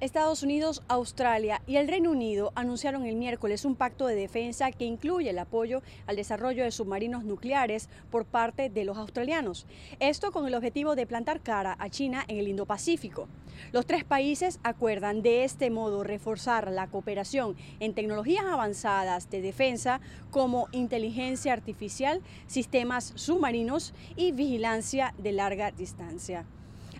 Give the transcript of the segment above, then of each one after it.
Estados Unidos, Australia y el Reino Unido anunciaron el miércoles un pacto de defensa que incluye el apoyo al desarrollo de submarinos nucleares por parte de los australianos. Esto con el objetivo de plantar cara a China en el Indo-Pacífico. Los tres países acuerdan de este modo reforzar la cooperación en tecnologías avanzadas de defensa como inteligencia artificial, sistemas submarinos y vigilancia de larga distancia.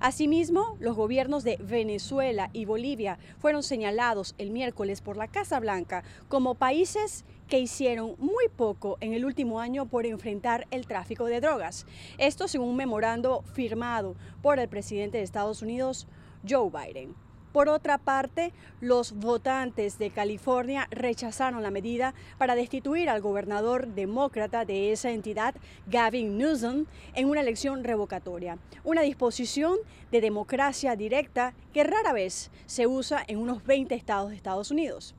Asimismo, los gobiernos de Venezuela y Bolivia fueron señalados el miércoles por la Casa Blanca como países que hicieron muy poco en el último año por enfrentar el tráfico de drogas. Esto según un memorando firmado por el presidente de Estados Unidos, Joe Biden. Por otra parte, los votantes de California rechazaron la medida para destituir al gobernador demócrata de esa entidad, Gavin Newsom, en una elección revocatoria, una disposición de democracia directa que rara vez se usa en unos 20 estados de Estados Unidos.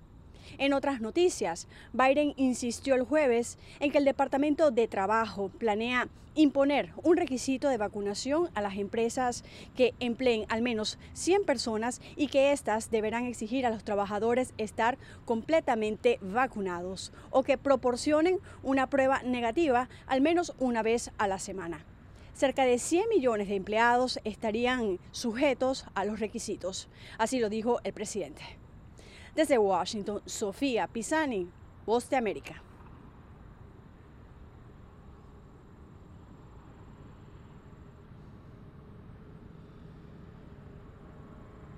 En otras noticias, Biden insistió el jueves en que el Departamento de Trabajo planea imponer un requisito de vacunación a las empresas que empleen al menos 100 personas y que éstas deberán exigir a los trabajadores estar completamente vacunados o que proporcionen una prueba negativa al menos una vez a la semana cerca de 100 millones de empleados estarían sujetos a los requisitos. Así lo dijo el presidente. Desde Washington, Sofía Pisani, Voz de América.